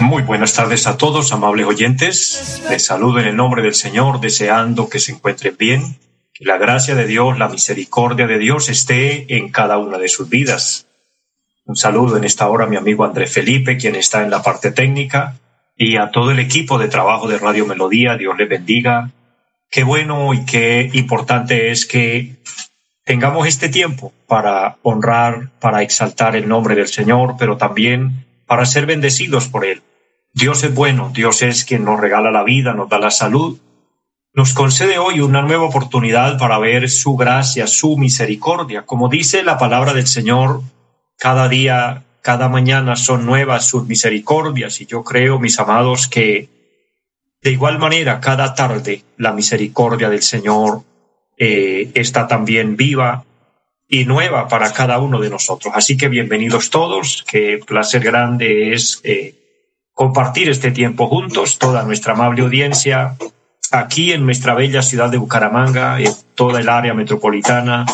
Muy buenas tardes a todos, amables oyentes. Les saludo en el nombre del Señor, deseando que se encuentren bien, que la gracia de Dios, la misericordia de Dios esté en cada una de sus vidas. Un saludo en esta hora a mi amigo André Felipe, quien está en la parte técnica, y a todo el equipo de trabajo de Radio Melodía. Dios les bendiga. Qué bueno y qué importante es que tengamos este tiempo para honrar, para exaltar el nombre del Señor, pero también para ser bendecidos por Él. Dios es bueno, Dios es quien nos regala la vida, nos da la salud, nos concede hoy una nueva oportunidad para ver su gracia, su misericordia. Como dice la palabra del Señor, cada día, cada mañana son nuevas sus misericordias y yo creo, mis amados, que de igual manera cada tarde la misericordia del Señor eh, está también viva y nueva para cada uno de nosotros. Así que bienvenidos todos, qué placer grande es eh, compartir este tiempo juntos, toda nuestra amable audiencia aquí en nuestra bella ciudad de Bucaramanga, en toda el área metropolitana,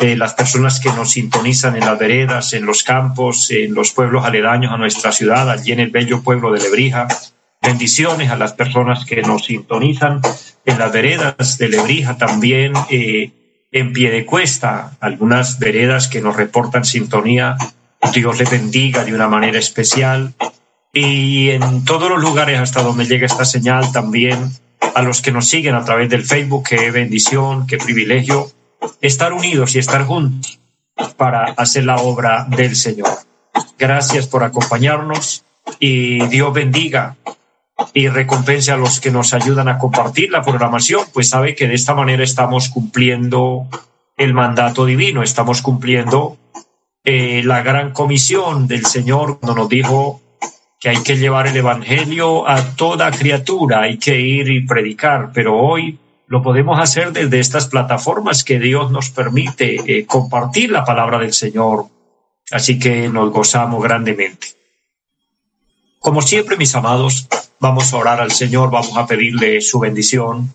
eh, las personas que nos sintonizan en las veredas, en los campos, en los pueblos aledaños a nuestra ciudad, allí en el bello pueblo de Lebrija. Bendiciones a las personas que nos sintonizan en las veredas de Lebrija también, eh, en pie de cuesta, algunas veredas que nos reportan sintonía. Dios le bendiga de una manera especial y en todos los lugares hasta donde llega esta señal también a los que nos siguen a través del Facebook, qué bendición, qué privilegio estar unidos y estar juntos para hacer la obra del Señor. Gracias por acompañarnos y Dios bendiga y recompense a los que nos ayudan a compartir la programación, pues sabe que de esta manera estamos cumpliendo el mandato divino, estamos cumpliendo eh, la gran comisión del Señor cuando nos dijo que hay que llevar el Evangelio a toda criatura, hay que ir y predicar, pero hoy lo podemos hacer desde estas plataformas que Dios nos permite eh, compartir la palabra del Señor. Así que nos gozamos grandemente. Como siempre, mis amados, vamos a orar al Señor, vamos a pedirle su bendición,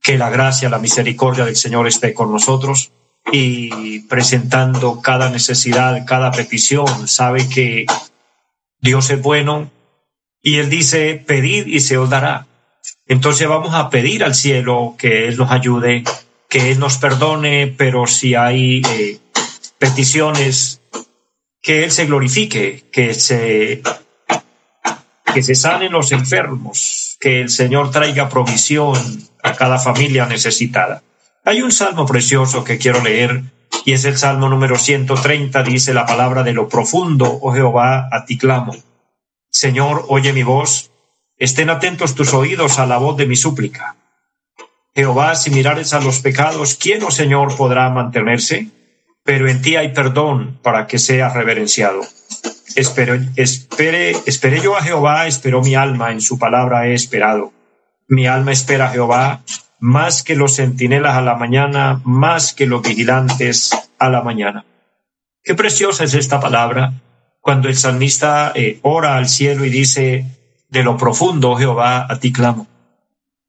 que la gracia, la misericordia del Señor esté con nosotros y presentando cada necesidad, cada petición, sabe que Dios es bueno y Él dice, pedid y se os dará. Entonces vamos a pedir al cielo que Él nos ayude, que Él nos perdone, pero si hay eh, peticiones, que Él se glorifique, que se, que se sanen los enfermos, que el Señor traiga provisión a cada familia necesitada. Hay un salmo precioso que quiero leer y es el Salmo número 130, dice la palabra de lo profundo, oh Jehová, a ti clamo. Señor, oye mi voz, estén atentos tus oídos a la voz de mi súplica. Jehová, si mirares a los pecados, ¿quién, oh Señor, podrá mantenerse? Pero en ti hay perdón para que sea reverenciado. Espero, espere, esperé yo a Jehová, esperó mi alma, en su palabra he esperado. Mi alma espera a Jehová, más que los centinelas a la mañana, más que los vigilantes a la mañana. Qué preciosa es esta palabra cuando el salmista eh, ora al cielo y dice, de lo profundo, Jehová, a ti clamo.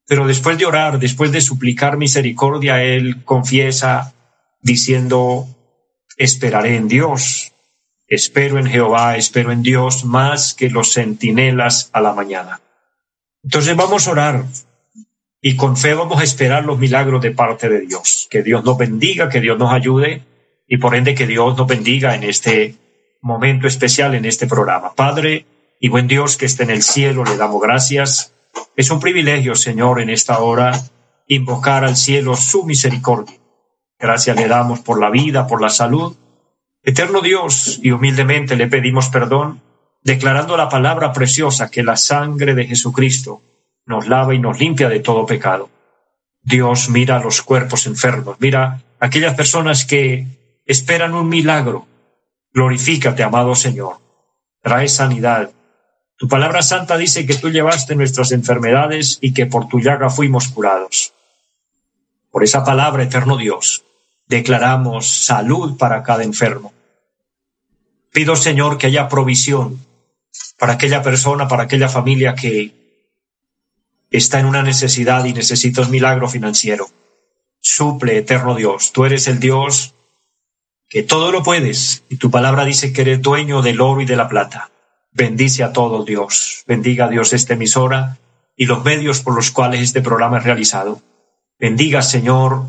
Pero después de orar, después de suplicar misericordia, él confiesa diciendo, esperaré en Dios, espero en Jehová, espero en Dios más que los centinelas a la mañana. Entonces vamos a orar y con fe vamos a esperar los milagros de parte de Dios. Que Dios nos bendiga, que Dios nos ayude y por ende que Dios nos bendiga en este momento especial, en este programa. Padre y buen Dios que esté en el cielo, le damos gracias. Es un privilegio, Señor, en esta hora invocar al cielo su misericordia. Gracias le damos por la vida, por la salud. Eterno Dios, y humildemente le pedimos perdón, declarando la palabra preciosa que la sangre de Jesucristo nos lava y nos limpia de todo pecado. Dios mira a los cuerpos enfermos, mira a aquellas personas que esperan un milagro. Glorifícate, amado Señor. trae sanidad. Tu palabra santa dice que tú llevaste nuestras enfermedades y que por tu llaga fuimos curados. Por esa palabra, eterno Dios, declaramos salud para cada enfermo. Pido, Señor, que haya provisión para aquella persona, para aquella familia que está en una necesidad y necesita un milagro financiero. Suple, eterno Dios. Tú eres el Dios que todo lo puedes y tu palabra dice que eres dueño del oro y de la plata. Bendice a todos, Dios. Bendiga a Dios esta emisora y los medios por los cuales este programa es realizado. Bendiga, Señor,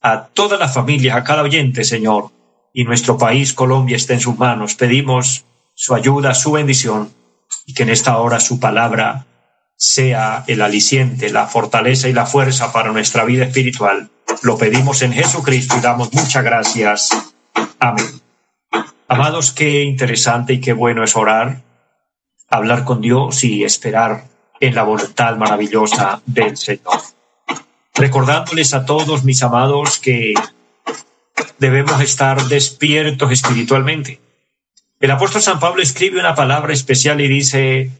a toda la familia, a cada oyente, Señor. Y nuestro país, Colombia, está en sus manos. Pedimos su ayuda, su bendición y que en esta hora su palabra sea el aliciente, la fortaleza y la fuerza para nuestra vida espiritual. Lo pedimos en Jesucristo y damos muchas gracias. Amén. Amados, qué interesante y qué bueno es orar, hablar con Dios y esperar en la voluntad maravillosa del Señor. Recordándoles a todos, mis amados, que debemos estar despiertos espiritualmente. El apóstol San Pablo escribe una palabra especial y dice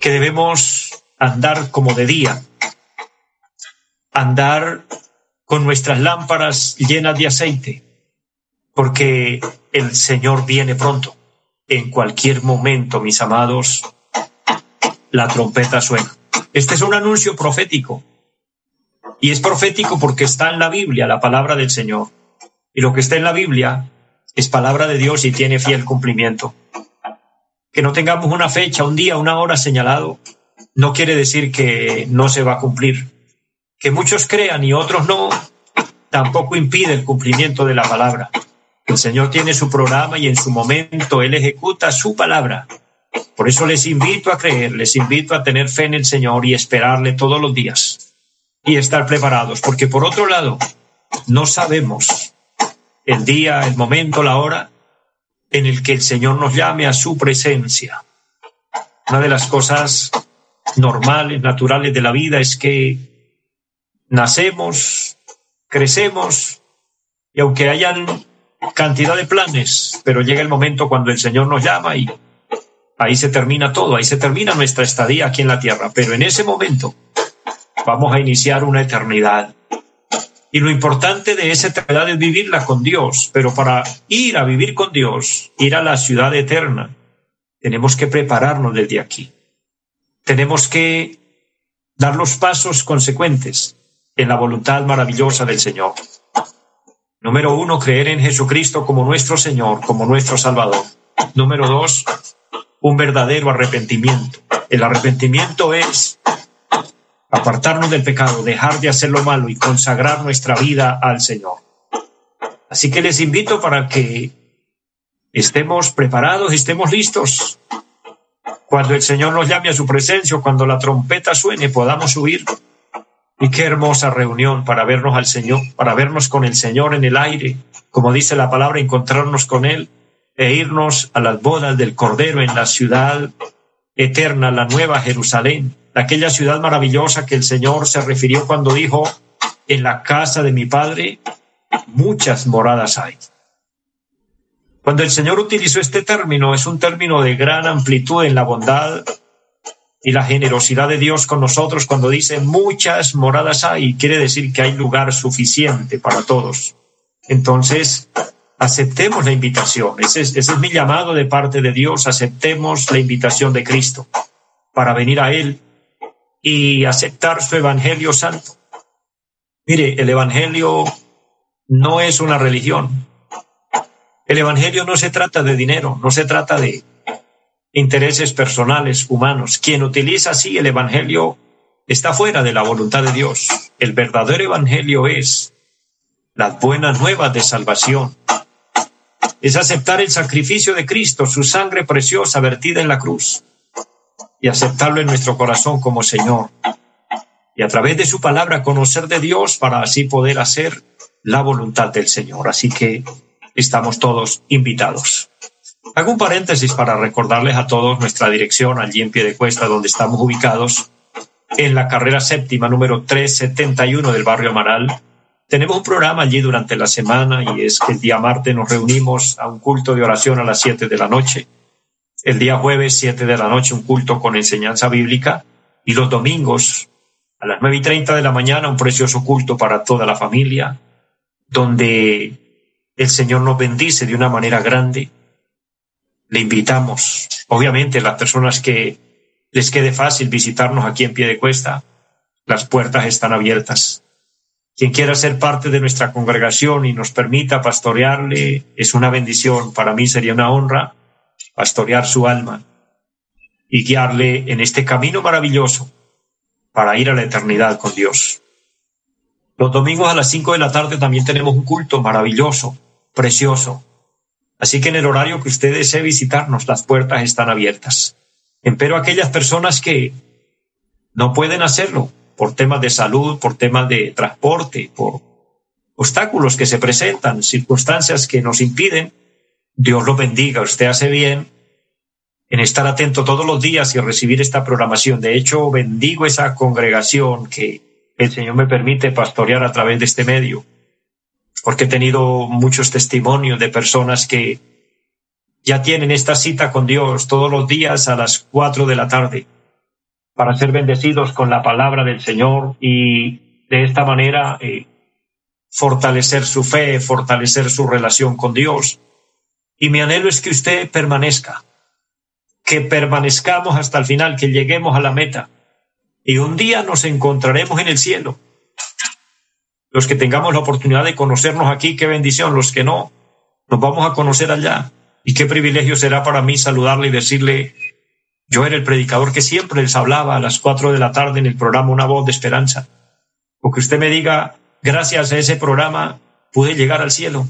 que debemos andar como de día, andar con nuestras lámparas llenas de aceite, porque el Señor viene pronto. En cualquier momento, mis amados, la trompeta suena. Este es un anuncio profético. Y es profético porque está en la Biblia, la palabra del Señor. Y lo que está en la Biblia es palabra de Dios y tiene fiel cumplimiento. Que no tengamos una fecha, un día, una hora señalado, no quiere decir que no se va a cumplir. Que muchos crean y otros no, tampoco impide el cumplimiento de la palabra. El Señor tiene su programa y en su momento Él ejecuta su palabra. Por eso les invito a creer, les invito a tener fe en el Señor y esperarle todos los días y estar preparados, porque por otro lado, no sabemos el día, el momento, la hora en el que el Señor nos llame a su presencia. Una de las cosas normales, naturales de la vida es que nacemos, crecemos y aunque hayan cantidad de planes, pero llega el momento cuando el Señor nos llama y ahí se termina todo, ahí se termina nuestra estadía aquí en la tierra, pero en ese momento vamos a iniciar una eternidad y lo importante de esa eternidad es vivirla con Dios, pero para ir a vivir con Dios, ir a la ciudad eterna, tenemos que prepararnos desde aquí. Tenemos que dar los pasos consecuentes en la voluntad maravillosa del Señor. Número uno, creer en Jesucristo como nuestro Señor, como nuestro Salvador. Número dos, un verdadero arrepentimiento. El arrepentimiento es apartarnos del pecado, dejar de hacer lo malo y consagrar nuestra vida al Señor. Así que les invito para que estemos preparados, estemos listos. Cuando el Señor nos llame a su presencia, cuando la trompeta suene, podamos subir. Y qué hermosa reunión para vernos al Señor, para vernos con el Señor en el aire, como dice la palabra, encontrarnos con Él e irnos a las bodas del Cordero en la ciudad eterna, la nueva Jerusalén, aquella ciudad maravillosa que el Señor se refirió cuando dijo, en la casa de mi Padre muchas moradas hay. Cuando el Señor utilizó este término, es un término de gran amplitud en la bondad y la generosidad de Dios con nosotros cuando dice muchas moradas hay, quiere decir que hay lugar suficiente para todos. Entonces, aceptemos la invitación. Ese es, mi llamado de parte de Dios, aceptemos la invitación de Cristo para venir a Él y aceptar su Evangelio santo. Mire, el Evangelio no es una religión. El Evangelio no se trata de dinero, no se trata de intereses personales humanos. Quien utiliza así el Evangelio está fuera de la voluntad de Dios. El verdadero Evangelio es las buenas nuevas de salvación. Es aceptar el sacrificio de Cristo, su sangre preciosa vertida en la cruz y aceptarlo en nuestro corazón como Señor. Y a través de su palabra conocer de Dios para así poder hacer la voluntad del Señor. Así que estamos todos invitados. Hago un paréntesis para recordarles a todos nuestra dirección allí en pie de cuesta donde estamos ubicados en la carrera séptima número 371 del barrio Amaral, tenemos un programa allí durante la semana y es que el día martes nos reunimos a un culto de oración a las 7 de la noche. El día jueves, 7 de la noche, un culto con enseñanza bíblica. Y los domingos, a las nueve y treinta de la mañana, un precioso culto para toda la familia, donde el Señor nos bendice de una manera grande. Le invitamos, obviamente, las personas que les quede fácil visitarnos aquí en pie de cuesta, las puertas están abiertas. Quien quiera ser parte de nuestra congregación y nos permita pastorearle, es una bendición. Para mí sería una honra pastorear su alma y guiarle en este camino maravilloso para ir a la eternidad con Dios. Los domingos a las cinco de la tarde también tenemos un culto maravilloso, precioso. Así que en el horario que usted desee visitarnos, las puertas están abiertas. Empero aquellas personas que no pueden hacerlo, por temas de salud, por temas de transporte, por obstáculos que se presentan, circunstancias que nos impiden, Dios lo bendiga. Usted hace bien en estar atento todos los días y recibir esta programación. De hecho, bendigo esa congregación que el Señor me permite pastorear a través de este medio, porque he tenido muchos testimonios de personas que ya tienen esta cita con Dios todos los días a las cuatro de la tarde para ser bendecidos con la palabra del Señor y de esta manera eh, fortalecer su fe, fortalecer su relación con Dios. Y mi anhelo es que usted permanezca, que permanezcamos hasta el final, que lleguemos a la meta. Y un día nos encontraremos en el cielo. Los que tengamos la oportunidad de conocernos aquí, qué bendición. Los que no, nos vamos a conocer allá. Y qué privilegio será para mí saludarle y decirle, yo era el predicador que siempre les hablaba a las cuatro de la tarde en el programa Una voz de esperanza. O que usted me diga, gracias a ese programa pude llegar al cielo.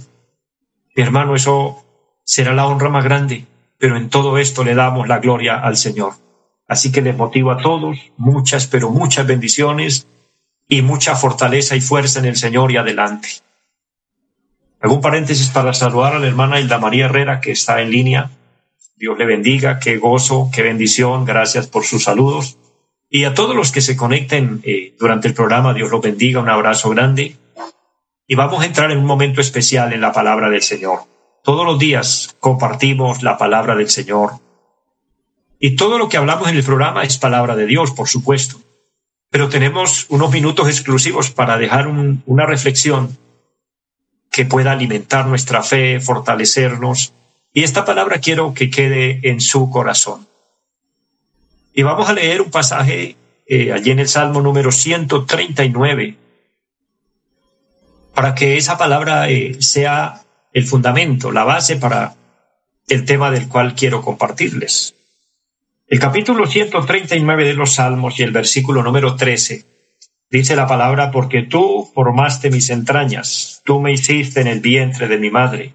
Mi hermano, eso será la honra más grande, pero en todo esto le damos la gloria al Señor. Así que les motivo a todos muchas, pero muchas bendiciones y mucha fortaleza y fuerza en el Señor y adelante. Algún paréntesis para saludar a la hermana Hilda María Herrera que está en línea Dios le bendiga, qué gozo, qué bendición, gracias por sus saludos. Y a todos los que se conecten eh, durante el programa, Dios los bendiga, un abrazo grande. Y vamos a entrar en un momento especial en la palabra del Señor. Todos los días compartimos la palabra del Señor. Y todo lo que hablamos en el programa es palabra de Dios, por supuesto. Pero tenemos unos minutos exclusivos para dejar una reflexión que pueda alimentar nuestra fe, fortalecernos y esta palabra quiero que quede en su corazón. Y vamos a leer un pasaje eh, allí en el Salmo número 139, para que esa palabra eh, sea el fundamento, la base para el tema del cual quiero compartirles. El capítulo 139 de los Salmos y el versículo número 13 dice la palabra, porque tú formaste mis entrañas, tú me hiciste en el vientre de mi madre.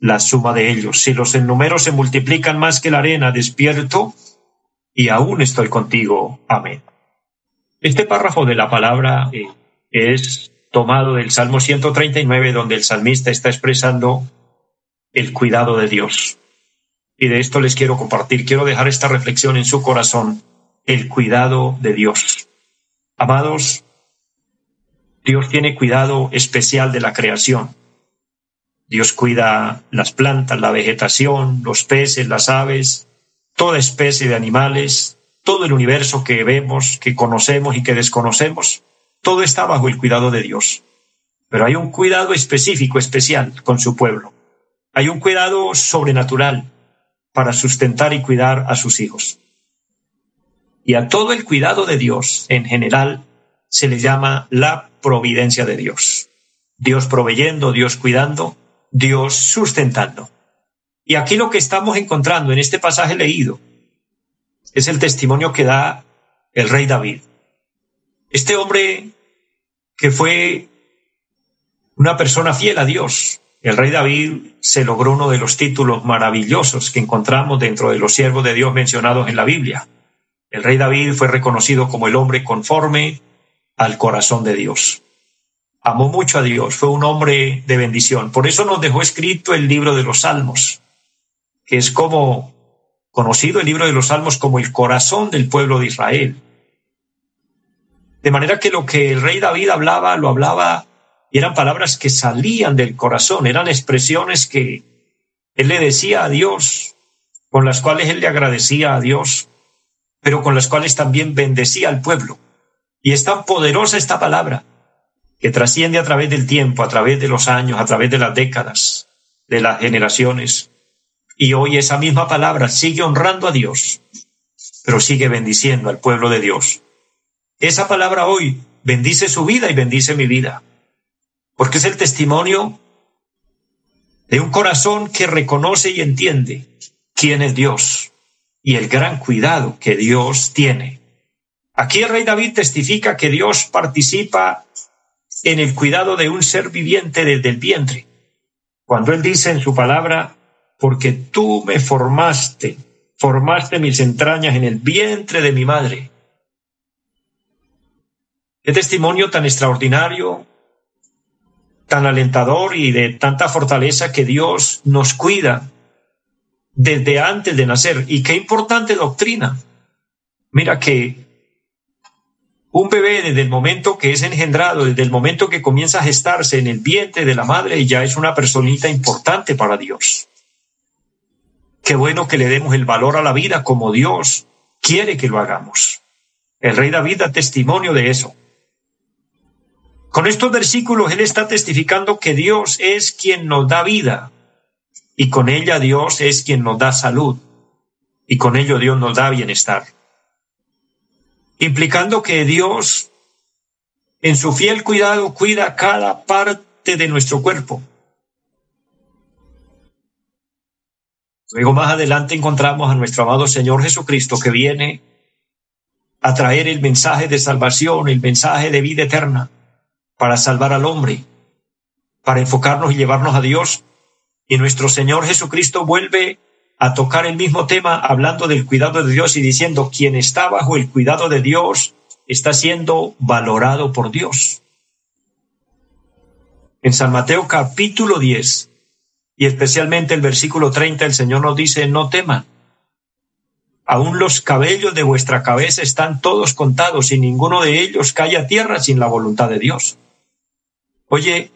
la suma de ellos. Si los números se multiplican más que la arena, despierto y aún estoy contigo. Amén. Este párrafo de la palabra eh, es tomado del Salmo 139, donde el salmista está expresando el cuidado de Dios. Y de esto les quiero compartir, quiero dejar esta reflexión en su corazón, el cuidado de Dios. Amados, Dios tiene cuidado especial de la creación. Dios cuida las plantas, la vegetación, los peces, las aves, toda especie de animales, todo el universo que vemos, que conocemos y que desconocemos, todo está bajo el cuidado de Dios. Pero hay un cuidado específico, especial con su pueblo. Hay un cuidado sobrenatural para sustentar y cuidar a sus hijos. Y a todo el cuidado de Dios en general se le llama la providencia de Dios. Dios proveyendo, Dios cuidando, Dios sustentando. Y aquí lo que estamos encontrando en este pasaje leído es el testimonio que da el rey David. Este hombre que fue una persona fiel a Dios. El rey David se logró uno de los títulos maravillosos que encontramos dentro de los siervos de Dios mencionados en la Biblia. El rey David fue reconocido como el hombre conforme al corazón de Dios. Amó mucho a Dios, fue un hombre de bendición. Por eso nos dejó escrito el libro de los Salmos, que es como conocido el libro de los Salmos como el corazón del pueblo de Israel. De manera que lo que el rey David hablaba, lo hablaba y eran palabras que salían del corazón, eran expresiones que él le decía a Dios, con las cuales él le agradecía a Dios, pero con las cuales también bendecía al pueblo. Y es tan poderosa esta palabra que trasciende a través del tiempo, a través de los años, a través de las décadas, de las generaciones. Y hoy esa misma palabra sigue honrando a Dios, pero sigue bendiciendo al pueblo de Dios. Esa palabra hoy bendice su vida y bendice mi vida porque es el testimonio de un corazón que reconoce y entiende quién es Dios y el gran cuidado que Dios tiene. Aquí el rey David testifica que Dios participa en el cuidado de un ser viviente desde el vientre. Cuando él dice en su palabra, porque tú me formaste, formaste mis entrañas en el vientre de mi madre. Qué testimonio tan extraordinario tan alentador y de tanta fortaleza que Dios nos cuida desde antes de nacer. Y qué importante doctrina. Mira que un bebé desde el momento que es engendrado, desde el momento que comienza a gestarse en el vientre de la madre, ya es una personita importante para Dios. Qué bueno que le demos el valor a la vida como Dios quiere que lo hagamos. El rey David da testimonio de eso. Con estos versículos él está testificando que Dios es quien nos da vida y con ella Dios es quien nos da salud y con ello Dios nos da bienestar. Implicando que Dios en su fiel cuidado cuida cada parte de nuestro cuerpo. Luego más adelante encontramos a nuestro amado Señor Jesucristo que viene a traer el mensaje de salvación, el mensaje de vida eterna para salvar al hombre, para enfocarnos y llevarnos a Dios. Y nuestro Señor Jesucristo vuelve a tocar el mismo tema hablando del cuidado de Dios y diciendo, quien está bajo el cuidado de Dios está siendo valorado por Dios. En San Mateo capítulo 10 y especialmente el versículo 30 el Señor nos dice, no teman. Aún los cabellos de vuestra cabeza están todos contados y ninguno de ellos cae a tierra sin la voluntad de Dios. Oye,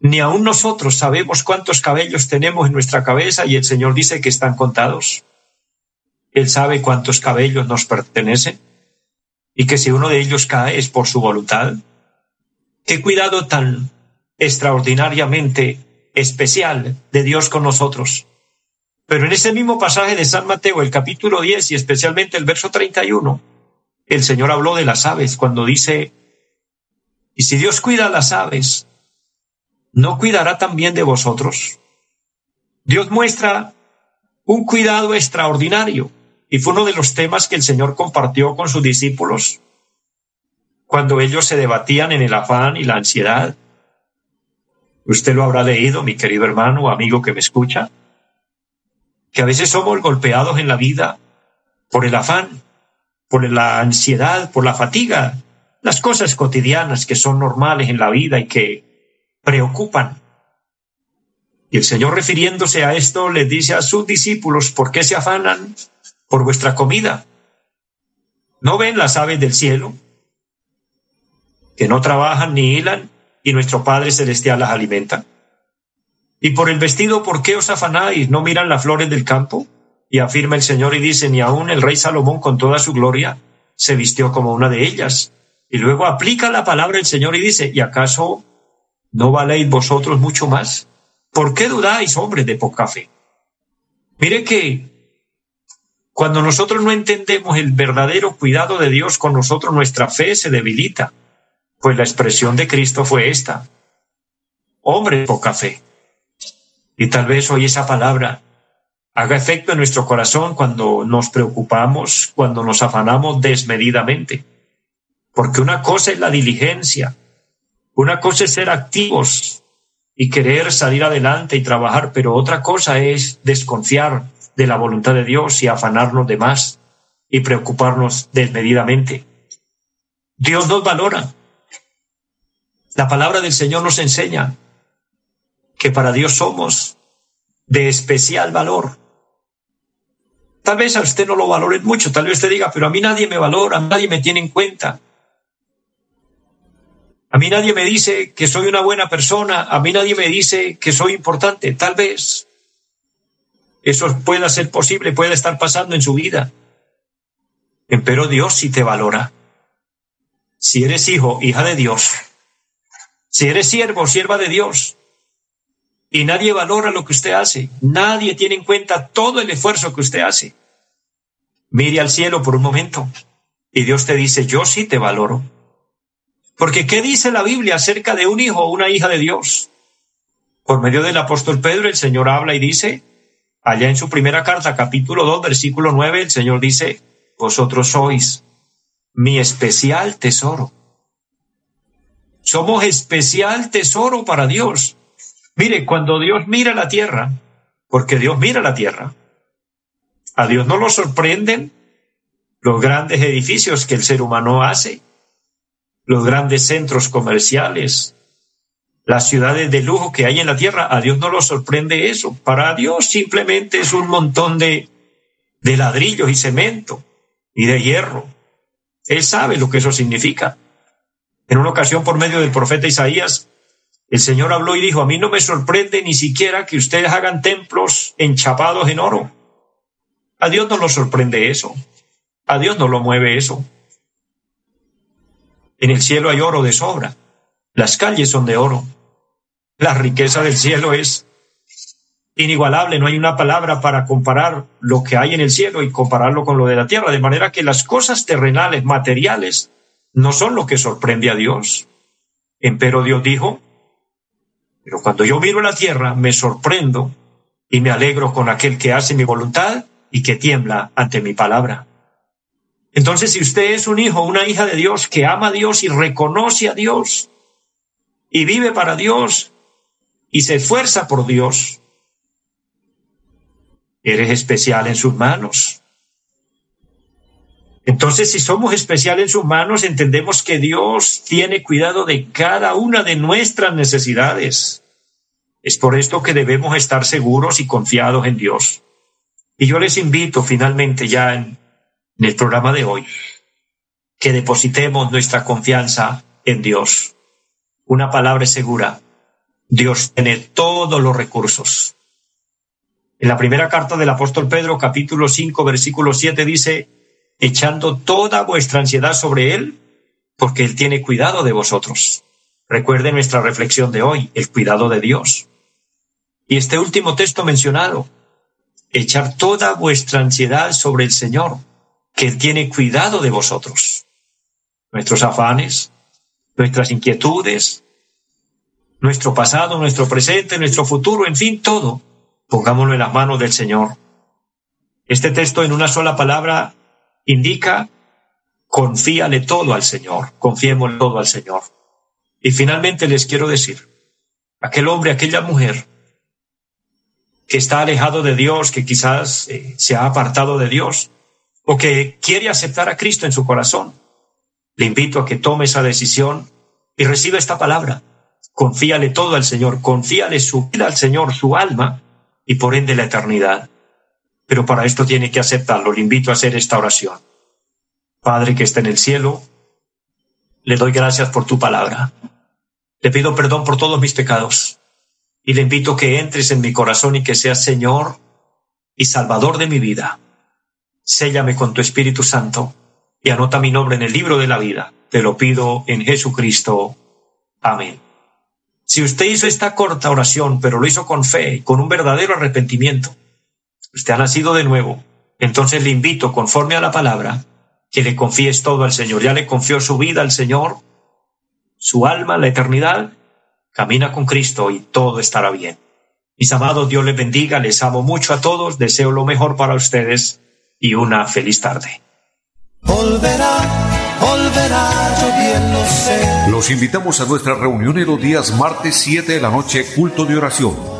ni aún nosotros sabemos cuántos cabellos tenemos en nuestra cabeza y el Señor dice que están contados. Él sabe cuántos cabellos nos pertenecen y que si uno de ellos cae es por su voluntad. Qué cuidado tan extraordinariamente especial de Dios con nosotros. Pero en ese mismo pasaje de San Mateo, el capítulo 10 y especialmente el verso 31, el Señor habló de las aves cuando dice, y si Dios cuida las aves, ¿no cuidará también de vosotros? Dios muestra un cuidado extraordinario y fue uno de los temas que el Señor compartió con sus discípulos cuando ellos se debatían en el afán y la ansiedad. Usted lo habrá leído, mi querido hermano o amigo que me escucha, que a veces somos golpeados en la vida por el afán, por la ansiedad, por la fatiga, las cosas cotidianas que son normales en la vida y que preocupan. Y el Señor refiriéndose a esto les dice a sus discípulos, ¿por qué se afanan por vuestra comida? ¿No ven las aves del cielo? Que no trabajan ni hilan y nuestro Padre Celestial las alimenta. Y por el vestido, ¿por qué os afanáis? ¿No miran las flores del campo? Y afirma el Señor y dice, ni aun el rey Salomón con toda su gloria se vistió como una de ellas. Y luego aplica la palabra el Señor y dice, ¿y acaso no valéis vosotros mucho más? ¿Por qué dudáis, hombres de poca fe? Mire que cuando nosotros no entendemos el verdadero cuidado de Dios con nosotros, nuestra fe se debilita. Pues la expresión de Cristo fue esta. Hombre de poca fe. Y tal vez hoy esa palabra haga efecto en nuestro corazón cuando nos preocupamos, cuando nos afanamos desmedidamente. Porque una cosa es la diligencia Una cosa es ser activos y querer salir adelante y trabajar, pero otra cosa es desconfiar de la voluntad de Dios y afanarnos de más y preocuparnos desmedidamente. Dios nos valora. La palabra del Señor nos enseña que para Dios somos de especial valor. Tal vez a usted no lo valoren mucho, tal vez usted diga, pero a mí nadie me valora, nadie me tiene en cuenta. A mí nadie me dice que soy una buena persona, a mí nadie me dice que soy importante, tal vez. Eso pueda ser posible, puede estar pasando en su vida. Pero Dios sí te valora. Si eres hijo, hija de Dios, si eres siervo, sierva de Dios, y nadie valora lo que usted hace, nadie tiene en cuenta todo el esfuerzo que usted hace, mire al cielo por un momento y Dios te dice, yo sí te valoro. Porque ¿qué dice la Biblia acerca de un hijo o una hija de Dios? Por medio del apóstol Pedro, el Señor habla y dice, allá en su primera carta, capítulo 2, versículo 9, el Señor dice, vosotros sois mi especial tesoro. Somos especial tesoro para Dios. Mire, cuando Dios mira la tierra, porque Dios mira la tierra, a Dios no lo sorprenden los grandes edificios que el ser humano hace, los grandes centros comerciales, las ciudades de lujo que hay en la tierra. A Dios no lo sorprende eso. Para Dios simplemente es un montón de, de ladrillos y cemento y de hierro. Él sabe lo que eso significa. En una ocasión, por medio del profeta Isaías, el Señor habló y dijo, a mí no me sorprende ni siquiera que ustedes hagan templos enchapados en oro. A Dios no lo sorprende eso. A Dios no lo mueve eso. En el cielo hay oro de sobra. Las calles son de oro. La riqueza del cielo es inigualable. No hay una palabra para comparar lo que hay en el cielo y compararlo con lo de la tierra. De manera que las cosas terrenales, materiales, no son lo que sorprende a Dios. Empero Dios dijo, pero cuando yo miro la tierra me sorprendo y me alegro con aquel que hace mi voluntad y que tiembla ante mi palabra. Entonces, si usted es un hijo una hija de Dios que ama a Dios y reconoce a Dios y vive para Dios y se esfuerza por Dios, eres especial en sus manos. Entonces, si somos especial en sus manos, entendemos que Dios tiene cuidado de cada una de nuestras necesidades. Es por esto que debemos estar seguros y confiados en Dios. Y yo les invito finalmente ya en, el programa de hoy que depositemos nuestra confianza en Dios. Una palabra segura. Dios tiene todos los recursos. En la primera carta del apóstol Pedro, capítulo 5, versículo 7, dice, echando toda vuestra ansiedad sobre Él, porque Él tiene cuidado de vosotros. Recuerde nuestra reflexión de hoy, el cuidado de Dios. Y este último texto mencionado, echar toda vuestra ansiedad sobre el Señor, que tiene cuidado de vosotros. Nuestros afanes, nuestras inquietudes, nuestro pasado, nuestro presente, nuestro futuro, en fin, todo, pongámoslo en las manos del Señor. Este texto en una sola palabra indica confíale todo al Señor, confiemos todo al Señor. Y finalmente les quiero decir, aquel hombre, aquella mujer que está alejado de Dios, que quizás eh, se ha apartado de Dios, o que quiere aceptar a Cristo en su corazón, le invito a que tome esa decisión y reciba esta palabra. Confíale todo al Señor, confíale su vida al Señor, su alma y por ende la eternidad. Pero para esto tiene que aceptarlo. Le invito a hacer esta oración. Padre que está en el cielo, le doy gracias por tu palabra. Le pido perdón por todos mis pecados y le invito que entres en mi corazón y que seas Señor y Salvador de mi vida. Séllame con tu Espíritu Santo y anota mi nombre en el libro de la vida. Te lo pido en Jesucristo. Amén. Si usted hizo esta corta oración, pero lo hizo con fe con un verdadero arrepentimiento, usted ha nacido de nuevo, entonces le invito, conforme a la palabra, que le confíes todo al Señor. Ya le confió su vida al Señor, su alma, la eternidad, Camina con Cristo y todo estará bien. Mis amados, Dios les bendiga, les amo mucho a todos, deseo lo mejor para ustedes y una feliz tarde. Volverá volverá, yo bien lo sé. Los invitamos a nuestra reunión en los días martes 7 de la noche, culto de oración.